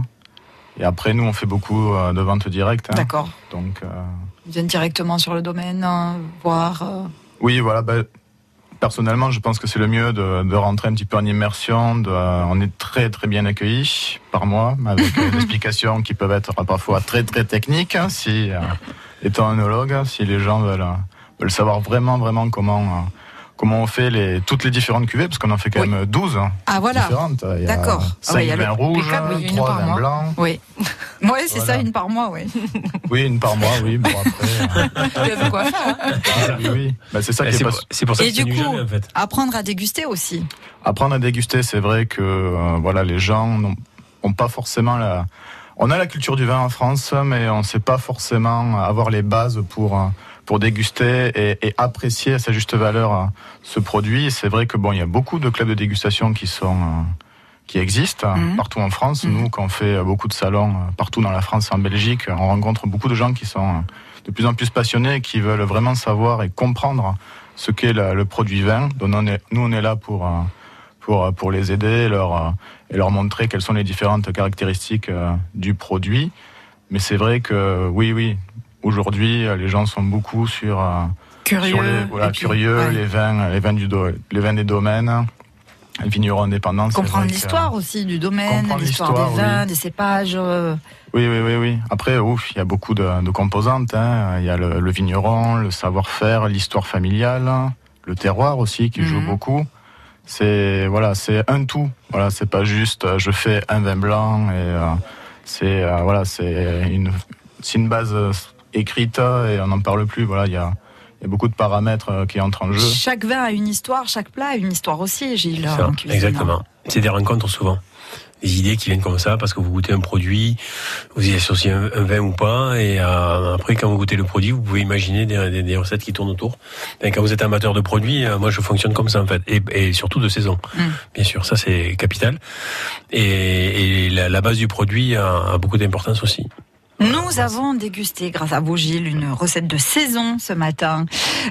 Et après, nous, on fait beaucoup euh, de ventes directes. hein. D'accord. Donc, euh, Ils viennent directement sur le domaine, hein, voir. euh, oui, voilà. ben, personnellement, je pense que c'est le mieux de, de rentrer un petit peu en immersion. De, euh, on est très, très bien accueillis par moi, avec euh, [LAUGHS] des explications qui peuvent être parfois très, très techniques. hein, si, euh, étant œnologue, si les gens veulent, veulent savoir vraiment, vraiment comment, euh, comment on fait les, toutes les différentes cuvées, parce qu'on en fait quand même 12 Ah voilà. différentes. Il y a D'accord. Ah 5 ouais, il y a le- vins rouges, oui, une 3 par vins blancs. Oui. [LAUGHS] Ouais, c'est Voilà. ça, une par mois, oui. [LAUGHS] Oui, une par mois, oui. Bon, après, [LAUGHS] Il y a de quoi faire. hein. ah, oui, oui. Ben, c'est ça Et qui est c'est pas- pour- c'est pour ça Et que du coup, jamais, en fait. apprendre à déguster aussi. Apprendre à déguster, c'est vrai que euh, voilà, les gens n'ont ont pas forcément la. On a la culture du vin en France, mais on ne sait pas forcément avoir les bases pour euh, pour déguster et, et apprécier à sa juste valeur euh, ce produit. C'est vrai que bon, il y a beaucoup de clubs de dégustation qui sont euh, qui existent Mhm. partout en France. Nous, quand on fait euh, beaucoup de salons euh, partout dans la France en Belgique, on rencontre beaucoup de gens qui sont de plus en plus passionnés, et qui veulent vraiment savoir et comprendre ce qu'est le, le produit vin. Donc, on est- nous, on est là pour pour, pour les aider leur, et leur montrer quelles sont les différentes caractéristiques du produit. Mais c'est vrai que oui, oui, aujourd'hui, euh, les gens sont beaucoup sur, euh, Curieux, sur les, voilà, et puis, curieux, ouais. les vins, les vins du do- les vins des domaines, les vignerons indépendants. Comprendre que- l'histoire aussi du domaine, l'histoire des vins, oui. des cépages. euh, Oui, oui, oui, oui. Après, ouf, il y a beaucoup de, de composantes. hein. Il y a le, le vigneron, le savoir-faire, l'histoire familiale, le terroir aussi qui joue beaucoup. C'est voilà, c'est un tout. Voilà, c'est pas juste euh, je fais un vin blanc et euh, c'est euh, voilà, c'est une c'est une base euh, écrite et on n'en parle plus. Voilà, il y a il y a beaucoup de paramètres euh, qui entrent en jeu. Chaque vin a une histoire, chaque plat a une histoire aussi, Gilles. Ça, en cuisine. exactement. C'est des rencontres souvent. Des idées qui viennent comme ça parce que vous goûtez un produit, vous y associez un, un vin ou pas, et euh, après quand vous goûtez le produit, vous pouvez imaginer des, des- des recettes qui tournent autour. Et quand vous êtes amateur de produits, euh, moi je fonctionne comme ça en fait, et, et surtout de saison. Mm. Bien sûr, ça c'est capital. Et, et la, la base du produit a, a beaucoup d'importance aussi. Nous avons dégusté, grâce à vous Gilles, une recette de saison ce matin.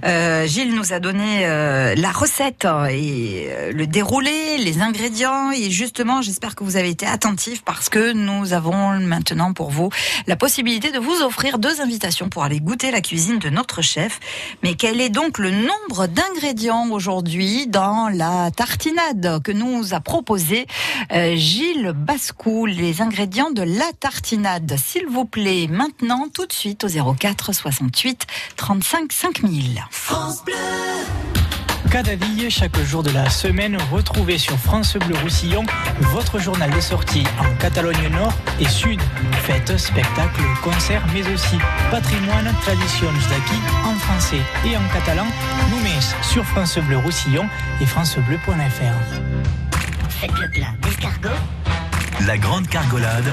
Euh, Gilles nous a donné euh, la recette et euh, le déroulé, les ingrédients. Et justement, j'espère que vous avez été attentifs parce que nous avons maintenant pour vous la possibilité de vous offrir deux invitations pour aller goûter la cuisine de notre chef. Mais quel est donc le nombre d'ingrédients aujourd'hui dans la tartinade que nous a proposé euh, Gilles Bascou? Les ingrédients de la tartinade, s'il vous plaît, maintenant, tout de suite au 04 68 35 5000. France Bleu. Cadaville, chaque jour de la semaine, retrouvez sur France Bleu Roussillon votre journal des sorties en Catalogne Nord et Sud. Fêtes, spectacles, concerts, mais aussi patrimoine, traditions d'acquis en français et en catalan. Nous met sur France Bleu Roussillon et francebleu.fr. Faites le plat d'escargot. La grande cargolade.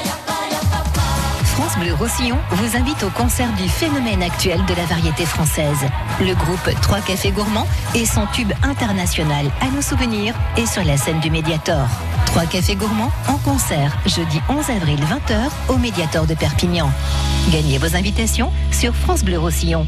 Bleu Roussillon vous invite au concert du phénomène actuel de la variété française. Le groupe Trois Cafés Gourmands et son tube international à nos souvenirs est sur la scène du Médiator. Trois Cafés Gourmands en concert jeudi 11 avril 20h au Médiator de Perpignan. Gagnez vos invitations sur France Bleu Roussillon.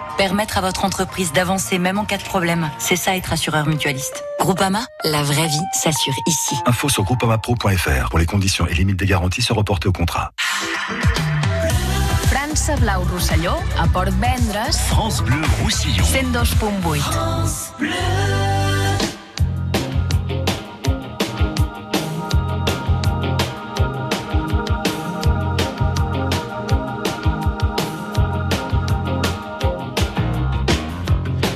Permettre à votre entreprise d'avancer même en cas de problème, c'est ça être assureur mutualiste. Groupama, la vraie vie s'assure ici. Info sur groupamapro.fr pour les conditions et limites des garanties se reporter au contrat. França Blau Rosselló, a Port Vendres, France Bleu Roussillon. 102.8.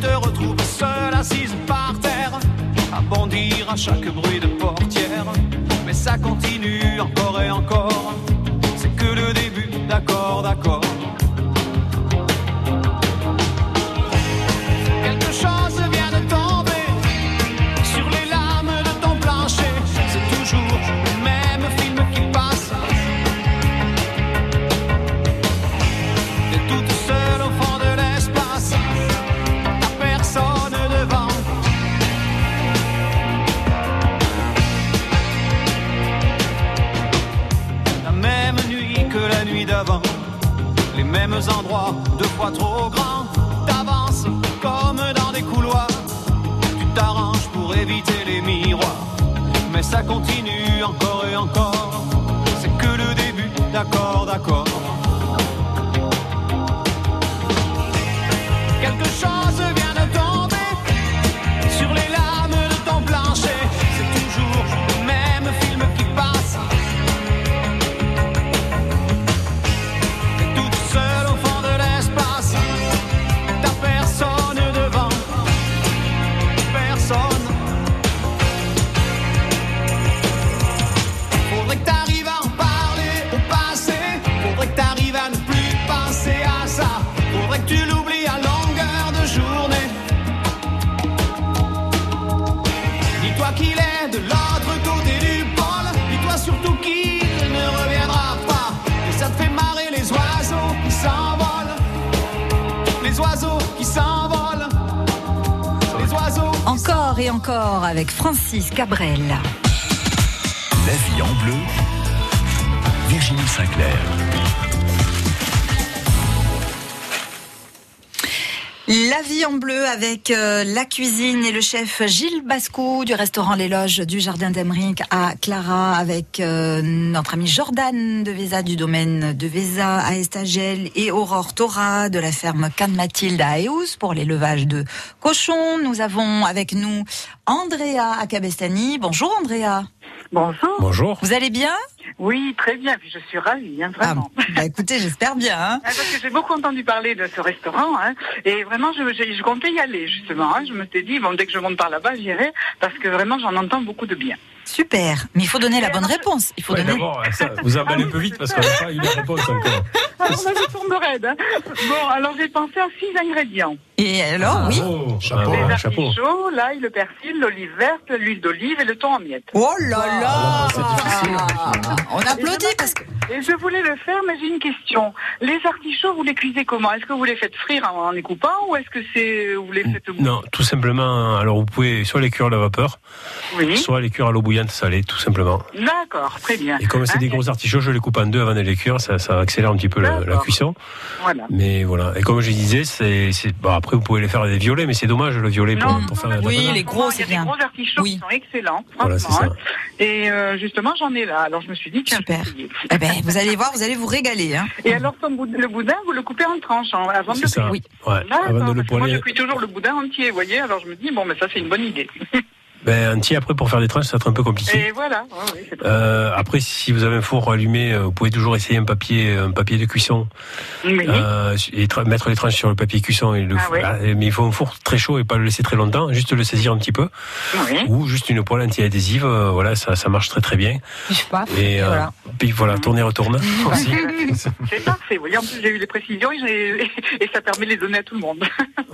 te retrouves seule assise par terre, à bondir à chaque bruit de portière. Mais ça continue encore et encore, c'est que le début, d'accord, d'accord. Et encore avec Francis Cabrel. La vie en bleu, Virginie Sinclair. La vie en bleu avec euh, la cuisine et le chef Gilles Bascou du restaurant Les Loges du Jardin d'Emeric à Clara avec euh, notre ami Jordan de Véza du domaine de Véza à Estagel et Aurore Tora de la ferme Cannes Mathilde à Eus pour l'élevage de cochons. Nous avons avec nous Andrea à Cabestany. Bonjour Andrea. Bonjour. Bonjour. Vous allez bien Oui, très bien. Puis je suis ravie, hein, vraiment. Bah écoutez, j'espère bien. hein. Ah, Parce que j'ai beaucoup entendu parler de ce restaurant, hein, et vraiment, je, je, je comptais y aller, justement. hein. Je me suis dit, bon, dès que je monte par là-bas, j'irai, parce que vraiment, j'en entends beaucoup de bien. Super. Mais il faut donner la bonne réponse. Il faut Ouais, donner. D'abord, [LAUGHS] vous emballez un peu vite parce qu'on n'a pas eu la réponse encore. Alors, là, je tourne raide. Hein. Bon, alors j'ai pensé à six ingrédients. Et alors, oui. Chapeau, Les hein, chapeau. artichauts, l'ail, le persil, l'olive verte, l'huile d'olive et le thon en miettes. Oh là là Ah, On applaudit parce que... Et je voulais le faire, mais j'ai une question. Les artichauts, vous les cuisez comment? Est-ce que vous les faites frire en, en les coupant ou est-ce que c'est vous les faites Non, tout simplement, alors vous pouvez soit les cuire à la vapeur, Oui. soit les cuire à l'eau bouillante salée, tout simplement. D'accord, très bien. Et comme c'est des Hein, gros artichauts, je les coupe en deux avant de les cuire, ça, ça accélère un petit peu la, cuisson. Voilà. Mais voilà. Et comme je disais, c'est, c'est- bon, après vous pouvez les faire des violets, mais c'est dommage le violet pour, Non, pour faire la Oui, les gros, c'est a bien. des gros artichauts qui sont excellents, Voilà, ça. hein. Et euh, justement, j'en ai là. Alors je me suis dit, tiens, Super. Eh ben, vous allez voir, vous allez vous régaler. Hein. Et alors, boud- le boudin, vous le coupez en tranches hein, avant de C'est le ça. cuire. Oui. Ouais, D'accord, avant de le moi, je cuis toujours le boudin entier, vous voyez. Alors je me dis, bon, mais ça, c'est une bonne idée. [LAUGHS] Ben, entier après pour faire des tranches, ça va être un peu compliqué. Et voilà. ouais, ouais, c'est très Euh, après, si vous avez un four allumé, euh, vous pouvez toujours essayer un papier, un papier de cuisson, Oui. euh, et tra- mettre les tranches sur le papier cuisson. Et le Ah four- ouais. ah, mais il faut un four très chaud et pas le laisser très longtemps, juste le saisir un petit peu, Oui. ou juste une poêle anti-adhésive. euh, voilà, ça, ça marche très très bien. Je Et, et euh, voilà. puis voilà, tourner retourne. [LAUGHS] [LAUGHS] C'est parfait. Vous voyez, en plus, j'ai eu les précisions et, j'ai- [LAUGHS] et ça permet de les donner à tout le monde.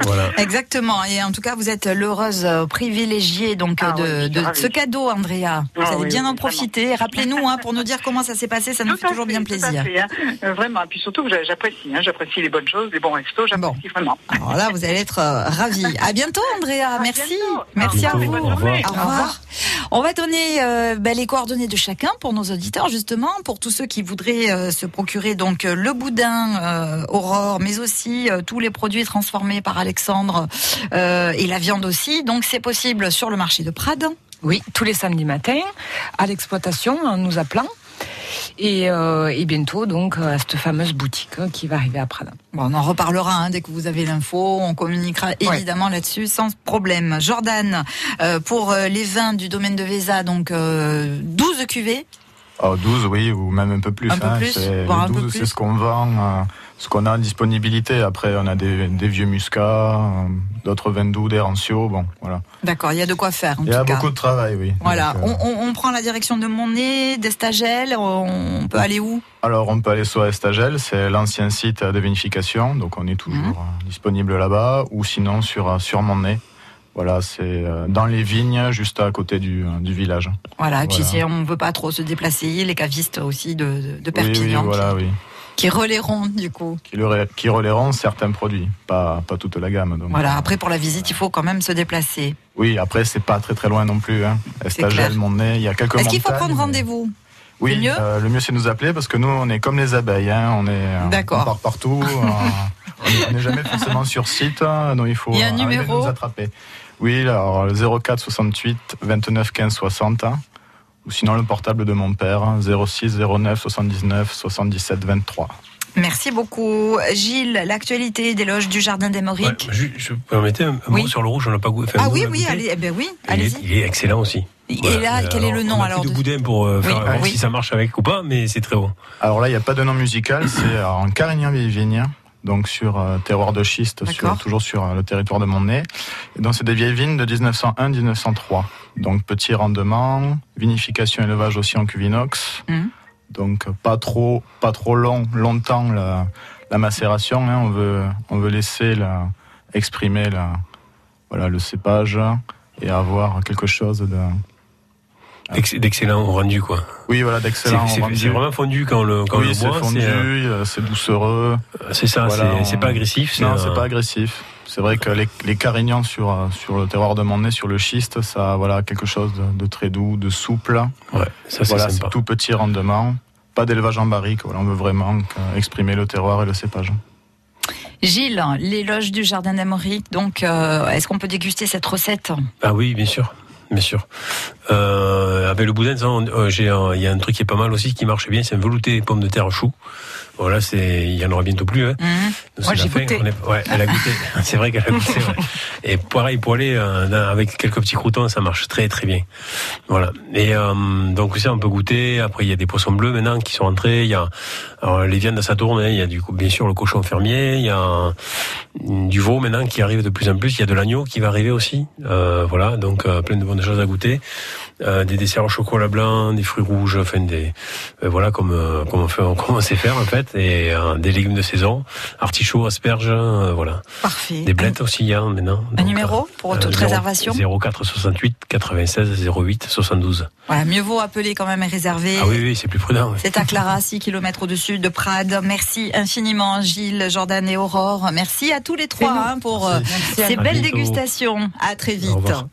Voilà. Exactement. Et en tout cas, vous êtes l'heureuse privilégiée donc Ah de, oui, je suis de ravie. ce cadeau, Andrea. Vous Ah allez oui, bien oui, en profiter. Rappelez-nous hein, pour nous dire comment ça s'est passé. Ça nous Tout fait toujours bien fait, plaisir. à fait, hein. Euh, vraiment. Et puis surtout, j'apprécie. Hein, j'apprécie les bonnes choses, les bons restos. J'apprécie vraiment. Alors là, vous allez être euh, ravis. À bientôt, Andrea. Merci. Merci à vous. Au revoir. Au revoir. On va donner euh, ben, les coordonnées de chacun pour nos auditeurs, justement, pour tous ceux qui voudraient euh, se procurer donc euh, le boudin euh, Aurore, mais aussi euh, tous les produits transformés par Alexandre euh, et la viande aussi. Donc c'est possible sur le marché de Prades. Oui, tous les samedis matins, à l'exploitation, en nous appelant. Et, euh, et bientôt, donc, à cette fameuse boutique hein, qui va arriver à Prada. Bon, on en reparlera hein, dès que vous avez l'info. On communiquera évidemment là-dessus sans problème. Jordan, euh, pour euh, les vins du domaine de Véza, donc euh, 12 cuvées. Oh, 12, oui, ou même un peu plus. Un peu hein. plus, voire un peu 12, plus. c'est ce qu'on vend, euh, ce qu'on a en disponibilité. Après, on a des, des vieux muscats, euh, d'autres vins doux, des ranciaux. Bon, voilà. D'accord, il y a de quoi faire. En Il y a cas. beaucoup de travail, oui. Voilà, Donc, euh, on, on- on prend la direction de Montnay, d'Estagel, on peut aller où? Alors, on peut aller sur Estagel, c'est l'ancien site de vinification, donc on est toujours Mhm. euh, disponible là-bas, ou sinon sur, sur Montnay. Voilà, c'est dans les vignes, juste à côté du, du village. Voilà, et puis Voilà. si on ne veut pas trop se déplacer, les cavistes aussi de, de- de Oui, Perpignan oui, voilà, qui, oui. Qui relaieront du coup. Qui, le- qui relaieront certains produits, pas, pas toute la gamme. Donc, Voilà, euh, après pour la visite, il faut quand même se déplacer. Oui, après, c'est pas très très loin non plus. Hein. Estagel, Montnay, il y a quelques Est-ce qu'il faut prendre mais- rendez-vous? Oui, C'est mieux? euh, le mieux c'est de nous appeler parce que nous on est comme les abeilles, hein, on est euh, D'accord. on part partout, euh, on est- on n'est jamais forcément sur site, hein, donc il faut Il y a un numéro? nous attraper. Oui, alors le 04 68 29 15 60 hein, ou sinon le portable de mon père hein, 06 09 79 77 23. Merci beaucoup. Gilles, l'actualité des loges du Jardin des Ouais, Mauriques. je, je me permettais un, un Oui. mot sur le rouge, on l'a pas goûté. enfin, ah oui, oui, goûté. allez, eh ben oui, Il est, allez-y. il est excellent aussi. Et là, quel est le nom on a alors pris de- de boudin pour euh, Oui, faire, voir oui. si ça marche avec ou pas, mais c'est très bon. Alors là, il n'y a pas de nom musical, c'est euh, en Carignan vieille vigne, donc sur euh, terroir de schiste, sur, toujours sur euh, le territoire de Montnay. Et donc c'est des vieilles vignes de 1901-1903. Donc petit rendement, vinification élevage aussi en cuvinox. Mhm. Donc pas trop, pas trop long, longtemps la, la macération. hein. On veut, on veut laisser la, exprimer la, voilà le cépage et avoir quelque chose de D'excellent rendu, quoi. oui voilà C'est d'excellent c'est- rendu. c'est vraiment fondu quand on le, quand on oui, le c'est boit. fondu, c'est, euh, euh, c'est doucereux. C'est ça, Voilà, c'est- c'est on- pas agressif. c'est Non, un- c'est pas agressif. C'est vrai que les, les carignans sur, euh, sur le terroir de Montnay, sur le schiste, ça a voilà, quelque chose de, de très doux, de souple. Ouais, ça c'est Voilà, sympa. c'est tout petit rendement. Pas d'élevage en barrique. Voilà, on veut vraiment exprimer le terroir et le cépage. Gilles, les loges du Jardin des Mauriques, donc euh, est-ce qu'on peut déguster cette recette? Ah oui, bien sûr. Bien sûr. Euh, avec le boudin, euh, il y a un truc qui est pas mal aussi, qui marche bien, c'est un velouté pomme de terre chou. Voilà, c'est, il y en aura bientôt plus. Hein. C'est Moi, j'ai goûté. on est- ouais, elle a goûté. [LAUGHS] c'est vrai qu'elle a goûté. ouais. Et pareil, poêlé euh, avec quelques petits croutons, ça marche très très bien. Voilà. Et euh, donc ça, on peut goûter. Après, il y a des poissons bleus maintenant qui sont entrés. Il y a alors, les viandes, ça tourne. hein. Il y a du coup, bien sûr le cochon fermier. Il y a du veau maintenant qui arrive de plus en plus. Il y a de l'agneau qui va arriver aussi. Euh, voilà, donc euh, plein de bonnes choses à goûter. euh, des desserts au chocolat blanc, des fruits rouges, enfin des voilà comme comme on fait, comme on sait faire en fait, et des légumes de saison, artichauts, asperges, voilà. Parfait. Des blettes aussi il y a maintenant. Un numéro pour toute réservation 04 68 96 08 72. Voilà, mieux vaut appeler quand même et réserver. Ah oui oui, c'est plus prudent. oui. C'est à Clara, 6 km au-dessus de Prades. Merci infiniment Gilles, Jordan et Aurore. Merci à tous les trois hein, pour euh, ces belles bientôt. dégustations. À très vite.